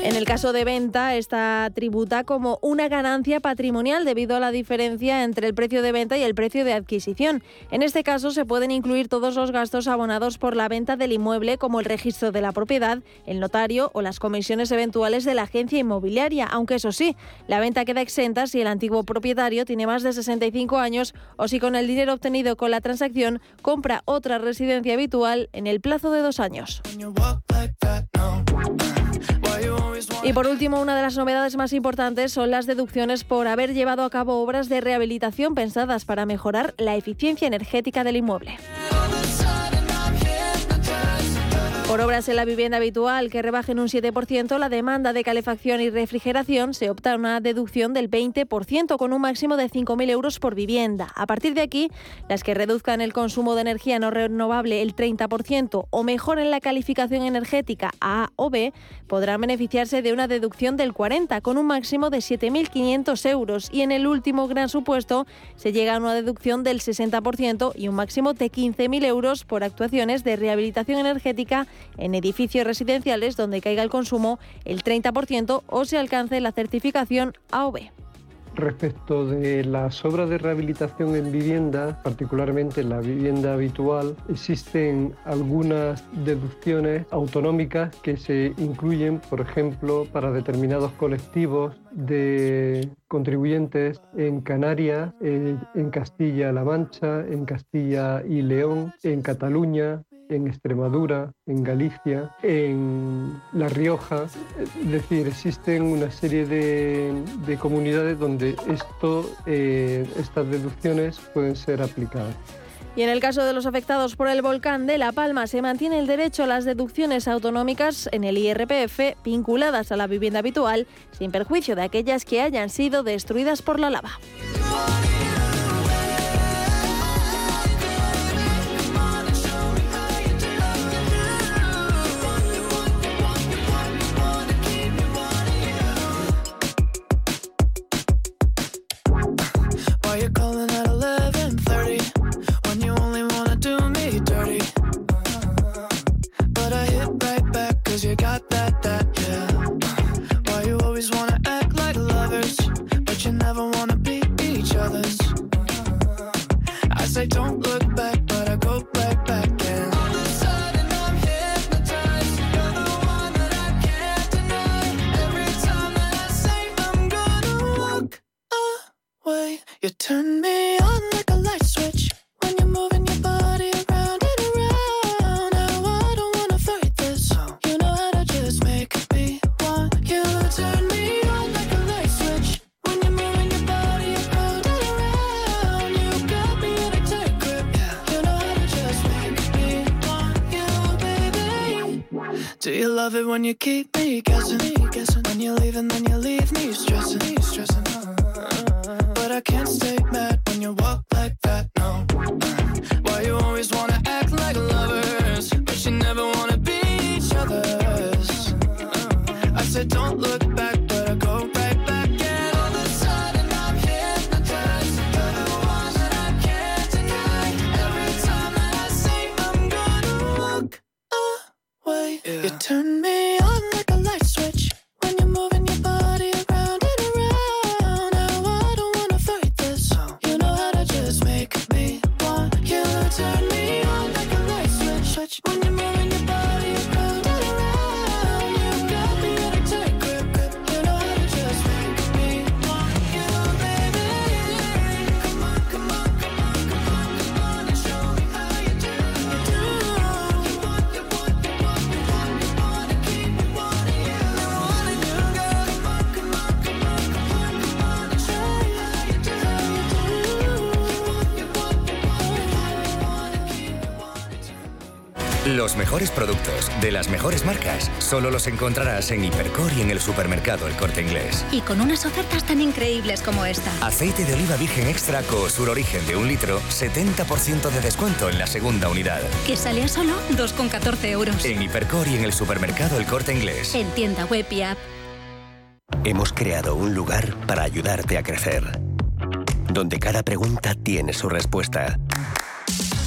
En el caso de venta, esta tributa como una ganancia patrimonial debido a la diferencia entre el precio de venta y el precio de adquisición. En este caso, se pueden incluir todos los gastos abonados por la venta del inmueble, como el registro de la propiedad, el notario o las comisiones eventuales de la agencia inmobiliaria, aunque eso sí, la venta queda exenta si el antiguo propietario tiene más de 65 años o si con el dinero obtenido con la transacción compra otra residencia habitual en el plazo de dos años. Y por último, una de las novedades más importantes son las deducciones por haber llevado a cabo obras de rehabilitación pensadas para mejorar la eficiencia energética del inmueble. Por obras en la vivienda habitual que rebajen un 7% la demanda de calefacción y refrigeración, se opta a una deducción del 20% con un máximo de 5.000 euros por vivienda. A partir de aquí, las que reduzcan el consumo de energía no renovable el 30% o mejoren la calificación energética A o B, podrán beneficiarse de una deducción del 40% con un máximo de 7.500 euros. Y en el último gran supuesto, se llega a una deducción del 60% y un máximo de 15.000 euros por actuaciones de rehabilitación energética en edificios residenciales donde caiga el consumo el 30% o se alcance la certificación A respecto de las obras de rehabilitación en vivienda, particularmente en la vivienda habitual, existen algunas deducciones autonómicas que se incluyen, por ejemplo, para determinados colectivos de contribuyentes en Canarias, en Castilla-La Mancha, en Castilla y León, en Cataluña, en Extremadura, en Galicia, en La Rioja. Es decir, existen una serie de, comunidades donde esto, eh, estas deducciones pueden ser aplicadas. Y en el caso de los afectados por el volcán de La Palma, se mantiene el derecho a las deducciones autonómicas en el IRPF vinculadas a la vivienda habitual, sin perjuicio de aquellas que hayan sido destruidas por la lava. Do you love it when you keep me guessing? guessing? When you leave and then you leave me stressing, me stressing. But I can't stay mad when you walk like that, no. Why you always wanna act like lovers, but you never wanna be each other's? I said don't look Yeah. You turn me on like Los mejores productos de las mejores marcas solo los encontrarás en Hipercor y en el supermercado El Corte Inglés. Y con unas ofertas tan increíbles como esta. Aceite de oliva virgen extra Sur Origen de un litro, 70% de descuento en la segunda unidad. Que sale a solo 2,14 euros. En Hipercor y en el supermercado El Corte Inglés. En tienda web y app. Hemos creado un lugar para ayudarte a crecer. Donde cada pregunta tiene su respuesta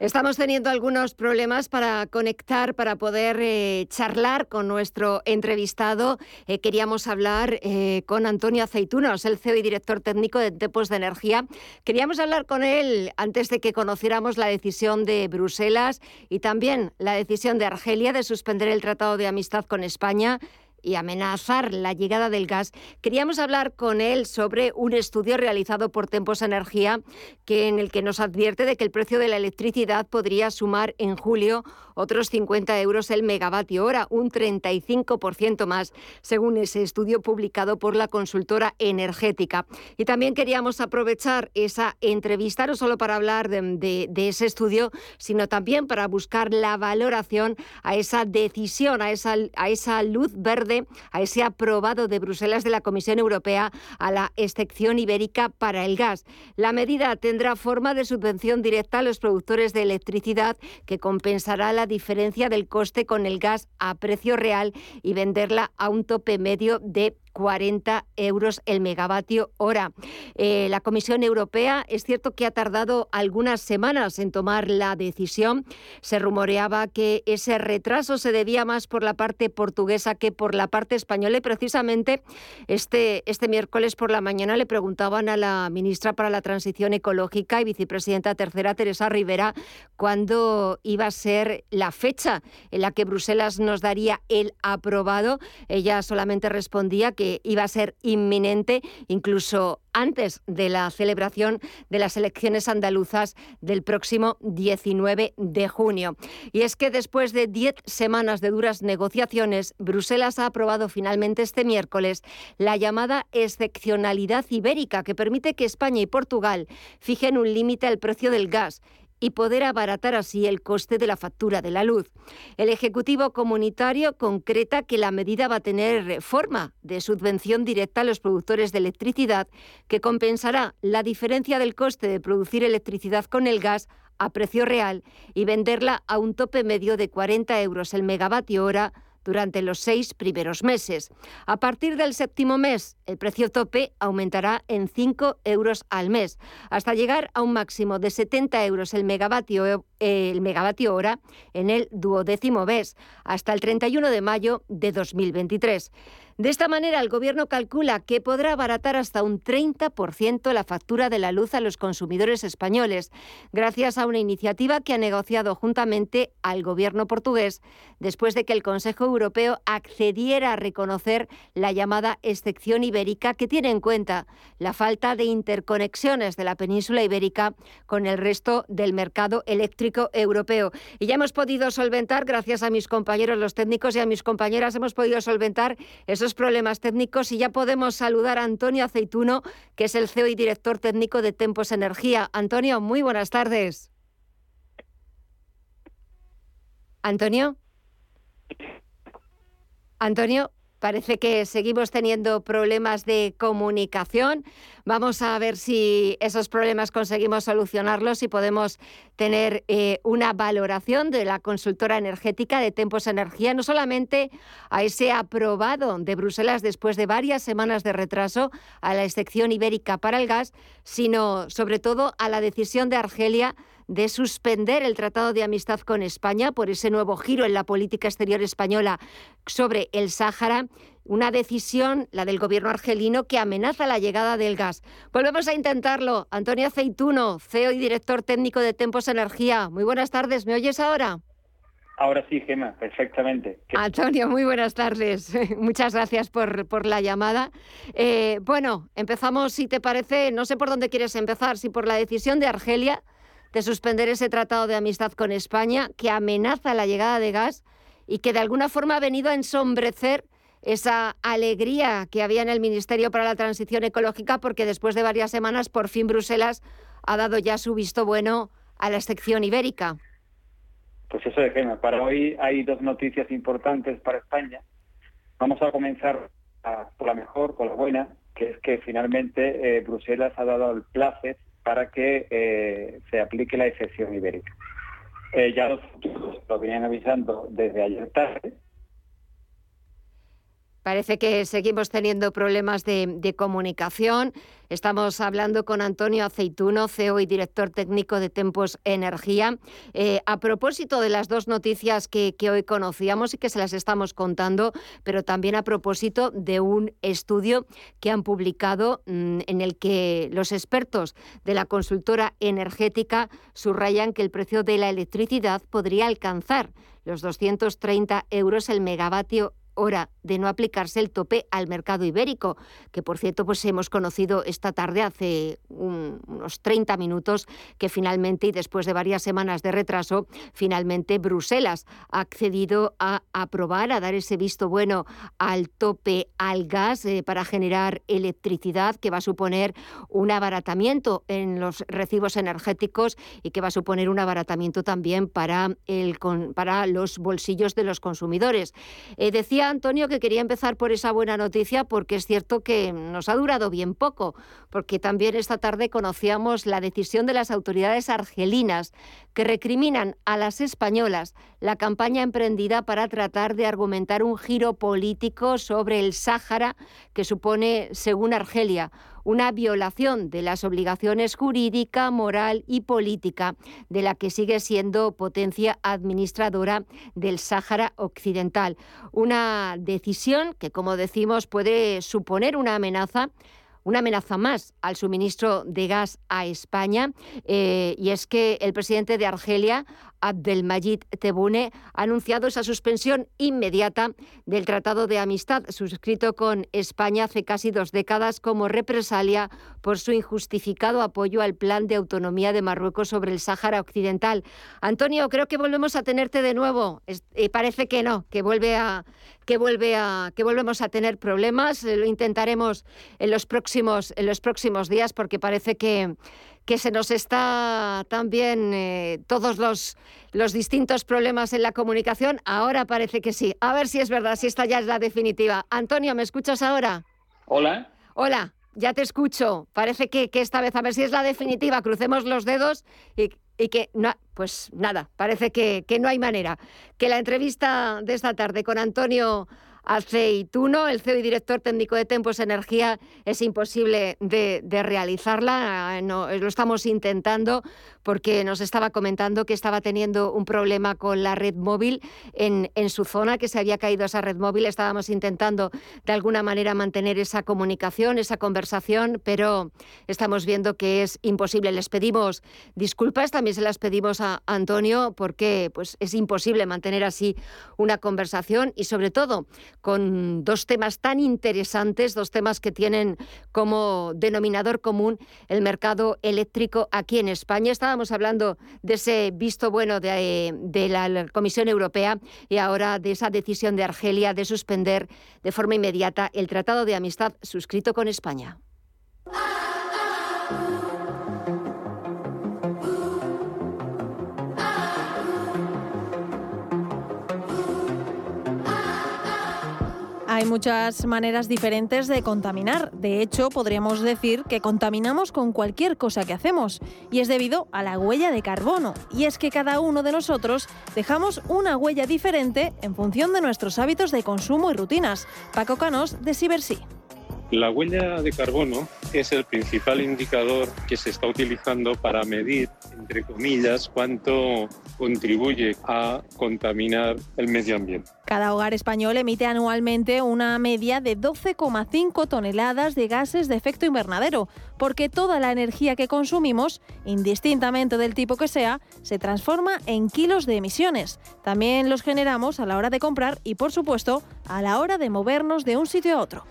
Estamos teniendo algunos problemas para conectar, para poder eh, charlar con nuestro entrevistado. Eh, queríamos hablar eh, con Antonio Aceitunos, el CEO y director técnico de Depos de Energía. Queríamos hablar con él antes de que conociéramos la decisión de Bruselas y también la decisión de Argelia de suspender el Tratado de Amistad con España y amenazar la llegada del gas, queríamos hablar con él sobre un estudio realizado por Tempos Energía que en el que nos advierte de que el precio de la electricidad podría sumar en julio otros 50 euros el megavatio hora, un 35% más, según ese estudio publicado por la consultora energética. Y también queríamos aprovechar esa entrevista no solo para hablar de, de ese estudio, sino también para buscar la valoración a esa decisión, a esa, a esa luz verde, a ese aprobado de Bruselas de la Comisión Europea a la excepción ibérica para el gas. La medida tendrá forma de subvención directa a los productores de electricidad que compensará la diferencia del coste con el gas a precio real y venderla a un tope medio de 40 euros el megavatio hora. Eh, la Comisión Europea es cierto que ha tardado algunas semanas en tomar la decisión. Se rumoreaba que ese retraso se debía más por la parte portuguesa que por la parte española y precisamente este, este miércoles por la mañana le preguntaban a la ministra para la Transición Ecológica y vicepresidenta tercera, Teresa Rivera, cuándo iba a ser la fecha en la que Bruselas nos daría el aprobado. Ella solamente respondía que iba a ser inminente, incluso antes de la celebración de las elecciones andaluzas del próximo 19 de junio. Y es que después de 10 semanas de duras negociaciones, Bruselas ha aprobado finalmente este miércoles la llamada excepcionalidad ibérica que permite que España y Portugal fijen un límite al precio del gas y poder abaratar así el coste de la factura de la luz. El Ejecutivo Comunitario concreta que la medida va a tener forma de subvención directa a los productores de electricidad que compensará la diferencia del coste de producir electricidad con el gas a precio real y venderla a un tope medio de 40 euros el megavatio hora durante los seis primeros meses. A partir del séptimo mes, el precio tope aumentará en 5 euros al mes, hasta llegar a un máximo de 70 euros el megavatio, el megavatio hora en el duodécimo mes, hasta el 31 de mayo de 2023. De esta manera, el Gobierno calcula que podrá abaratar hasta un 30% la factura de la luz a los consumidores españoles, gracias a una iniciativa que ha negociado juntamente al Gobierno portugués después de que el Consejo Europeo accediera a reconocer la llamada excepción ibérica que tiene en cuenta la falta de interconexiones de la península ibérica con el resto del mercado eléctrico europeo. Y ya hemos podido solventar, gracias a mis compañeros los técnicos y a mis compañeras, hemos podido solventar esos problemas técnicos y ya podemos saludar a Antonio Aceituno, que es el CEO y director técnico de Tempos Energía. Antonio, muy buenas tardes. Antonio. Antonio, Parece que seguimos teniendo problemas de comunicación. Vamos a ver si esos problemas conseguimos solucionarlos y podemos tener eh, una valoración de la consultora energética de Tempos Energía, no solamente a ese aprobado de Bruselas después de varias semanas de retraso a la excepción ibérica para el gas, sino sobre todo a la decisión de Argelia de suspender el Tratado de Amistad con España por ese nuevo giro en la política exterior española sobre el Sáhara una decisión, la del gobierno argelino, que amenaza la llegada del gas. Volvemos a intentarlo. Antonio Aceituno, CEO y director técnico de Tempos Energía. Muy buenas tardes. ¿Me oyes ahora? Ahora sí, Gema, perfectamente. Antonio, muy buenas tardes. Muchas gracias por, por la llamada. Eh, bueno, empezamos, si te parece, no sé por dónde quieres empezar, si por la decisión de Argelia de suspender ese tratado de amistad con España que amenaza la llegada de gas y que de alguna forma ha venido a ensombrecer esa alegría que había en el Ministerio para la Transición Ecológica porque después de varias semanas por fin Bruselas ha dado ya su visto bueno a la excepción ibérica. Pues eso es, Gemma. Para hoy hay dos noticias importantes para España. Vamos a comenzar por la mejor, por la buena, que es que finalmente eh, Bruselas ha dado el plazo para que eh, se aplique la excepción ibérica. Eh, ya los lo venían avisando desde ayer tarde, Parece que seguimos teniendo problemas de, comunicación. Estamos hablando con Antonio Aceituno, CEO y director técnico de Tempos Energía. Eh, a propósito de las dos noticias que, hoy conocíamos y que se las estamos contando, pero también a propósito de un estudio que han publicado mm, en el que los expertos de la consultora energética subrayan que el precio de la electricidad podría alcanzar los 230 euros el megavatio hora de no aplicarse el tope al mercado ibérico, que por cierto pues hemos conocido esta tarde hace unos 30 minutos que finalmente y después de varias semanas de retraso, finalmente Bruselas ha accedido a aprobar, a dar ese visto bueno al tope al gas eh, para generar electricidad que va a suponer un abaratamiento en los recibos energéticos y que va a suponer un abaratamiento también para, el, para los bolsillos de los consumidores. Eh, decía Antonio que quería empezar por esa buena noticia porque es cierto que nos ha durado bien poco, porque también esta tarde conocíamos la decisión de las autoridades argelinas que recriminan a las españolas la campaña emprendida para tratar de argumentar un giro político sobre el Sáhara que supone, según Argelia, una violación de las obligaciones jurídica, moral y política de la que sigue siendo potencia administradora del Sáhara Occidental. Una decisión que, como decimos, puede suponer una amenaza una amenaza más al suministro de gas a España eh, y es que el presidente de Argelia Abdelmajid Tebboune ha anunciado esa suspensión inmediata del Tratado de Amistad suscrito con España hace casi dos décadas como represalia por su injustificado apoyo al plan de autonomía de Marruecos sobre el Sáhara Occidental. Antonio, creo que volvemos a tenerte de nuevo. Eh, parece que no, que vuelve a que vuelve a que volvemos a tener problemas. Eh, lo intentaremos en los próximos en los próximos días porque parece que que se nos está también eh, todos los, los distintos problemas en la comunicación. Ahora parece que sí. A ver si es verdad, si esta ya es la definitiva. Antonio, ¿me escuchas ahora? Hola. Hola, ya te escucho. Parece que, esta vez, a ver si es la definitiva, crucemos los dedos y, que, no, pues nada, parece que, que no hay manera. Que la entrevista de esta tarde con Antonio Aceituno, el CEO y director técnico de Tempos Energía, es imposible de, realizarla. No, lo estamos intentando porque nos estaba comentando que estaba teniendo un problema con la red móvil en, en su zona, que se había caído esa red móvil. Estábamos intentando de alguna manera mantener esa comunicación, esa conversación, pero estamos viendo que es imposible. Les pedimos disculpas, también se las pedimos a Antonio porque pues, es imposible mantener así una conversación y sobre todo con dos temas tan interesantes, dos temas que tienen como denominador común el mercado eléctrico aquí en España. Estábamos hablando de ese visto bueno de, la Comisión Europea y ahora de esa decisión de Argelia de suspender de forma inmediata el Tratado de Amistad suscrito con España. Hay muchas maneras diferentes de contaminar. De hecho, podríamos decir que contaminamos con cualquier cosa que hacemos. Y es debido a la huella de carbono. Y es que cada uno de nosotros dejamos una huella diferente en función de nuestros hábitos de consumo y rutinas. Paco Canos, de Cibersí. La huella de carbono es el principal indicador que se está utilizando para medir, entre comillas, cuánto contribuye a contaminar el medio ambiente. Cada hogar español emite anualmente una media de 12,5 toneladas de gases de efecto invernadero, porque toda la energía que consumimos, indistintamente del tipo que sea, se transforma en kilos de emisiones. También los generamos a la hora de comprar y, por supuesto, a la hora de movernos de un sitio a otro.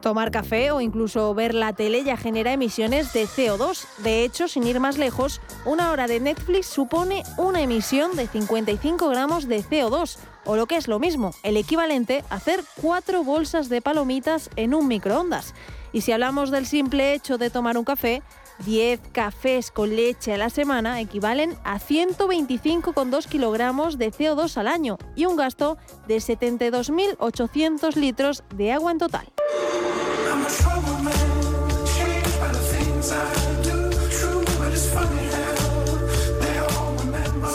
Tomar café o incluso ver la tele ya genera emisiones de CO2. De hecho, sin ir más lejos, una hora de Netflix supone una emisión de 55 gramos de CO2, o lo que es lo mismo, el equivalente a hacer cuatro bolsas de palomitas en un microondas. Y si hablamos del simple hecho de tomar un café, 10 cafés con leche a la semana equivalen a 125,2 kilogramos de CO2 al año y un gasto de 72.800 litros de agua en total.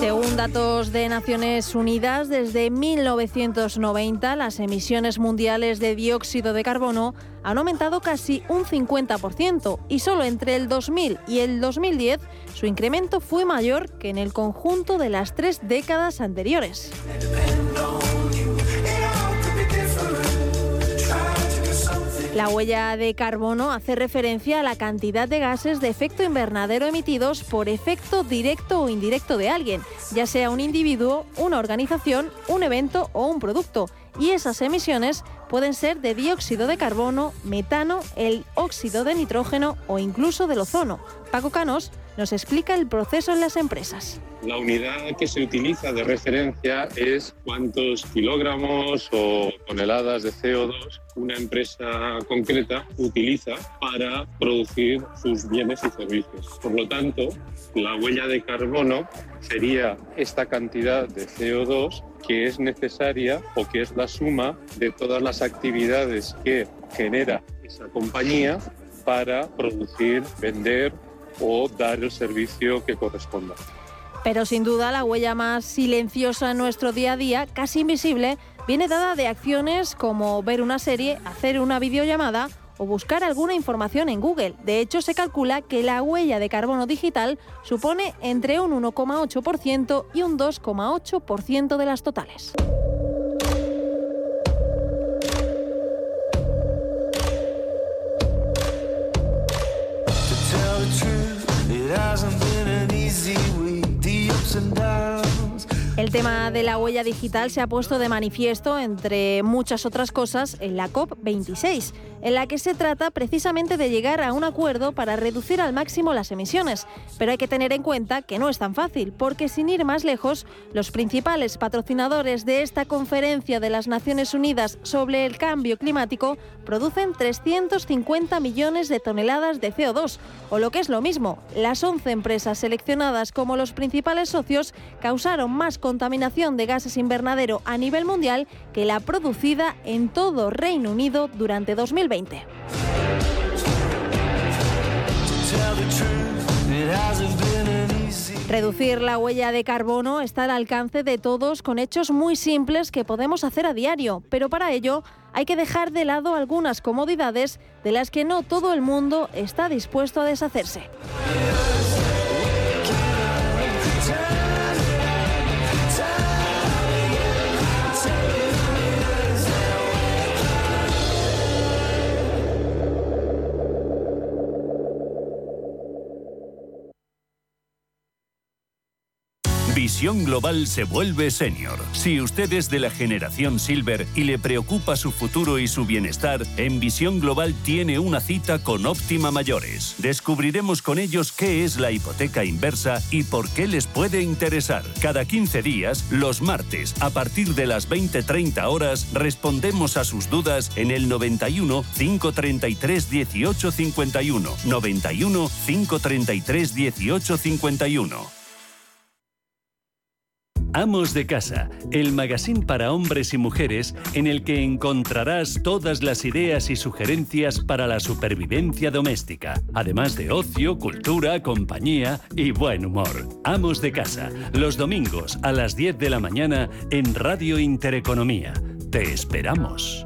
Según datos de Naciones Unidas, desde 1990 las emisiones mundiales de dióxido de carbono han aumentado casi un 50% y solo entre el 2000 y el 2010 su incremento fue mayor que en el conjunto de las tres décadas anteriores. La huella de carbono hace referencia a la cantidad de gases de efecto invernadero emitidos por efecto directo o indirecto de alguien, ya sea un individuo, una organización, un evento o un producto. Y esas emisiones pueden ser de dióxido de carbono, metano, el óxido de nitrógeno o incluso del ozono. Paco Canos nos explica el proceso en las empresas. La unidad que se utiliza de referencia es cuántos kilogramos o toneladas de CO2 una empresa concreta utiliza para producir sus bienes y servicios. Por lo tanto, la huella de carbono sería esta cantidad de CO2 que es necesaria o que es la suma de todas las actividades que genera esa compañía para producir, vender o dar el servicio que corresponda. Pero sin duda la huella más silenciosa en nuestro día a día, casi invisible, viene dada de acciones como ver una serie, hacer una videollamada o buscar alguna información en Google. De hecho, se calcula que la huella de carbono digital supone entre un 1,8% y un 2,8% de las totales. El tema de la huella digital se ha puesto de manifiesto, entre muchas otras cosas, en la COP26 en la que se trata precisamente de llegar a un acuerdo para reducir al máximo las emisiones. Pero hay que tener en cuenta que no es tan fácil, porque sin ir más lejos, los principales patrocinadores de esta conferencia de las Naciones Unidas sobre el cambio climático producen 350 millones de toneladas de CO2, o lo que es lo mismo, las 11 empresas seleccionadas como los principales socios causaron más contaminación de gases invernadero a nivel mundial que la producida en todo Reino Unido durante 2020. Reducir la huella de carbono está al alcance de todos con hechos muy simples que podemos hacer a diario, pero para ello hay que dejar de lado algunas comodidades de las que no todo el mundo está dispuesto a deshacerse. Visión Global se vuelve senior. Si usted es de la generación Silver y le preocupa su futuro y su bienestar, en Visión Global tiene una cita con Óptima Mayores. Descubriremos con ellos qué es la hipoteca inversa y por qué les puede interesar. Cada 15 días, los martes, a partir de las 20-30 horas, respondemos a sus dudas en el 91 533 1851. 91 533 1851. Amos de Casa, el magazine para hombres y mujeres en el que encontrarás todas las ideas y sugerencias para la supervivencia doméstica, además de ocio, cultura, compañía y buen humor. Amos de Casa, los domingos a las 10 de la mañana en Radio Intereconomía. Te esperamos.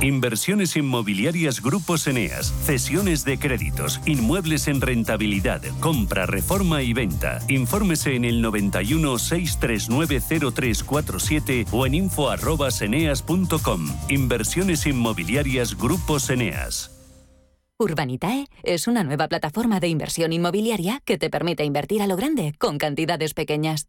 Inversiones inmobiliarias Grupos Eneas, cesiones de créditos, inmuebles en rentabilidad, compra, reforma y venta. Infórmese en el 91 639 0347 o en info@eneas.com. Inversiones inmobiliarias Grupos Eneas. Urbanitae es una nueva plataforma de inversión inmobiliaria que te permite invertir a lo grande con cantidades pequeñas.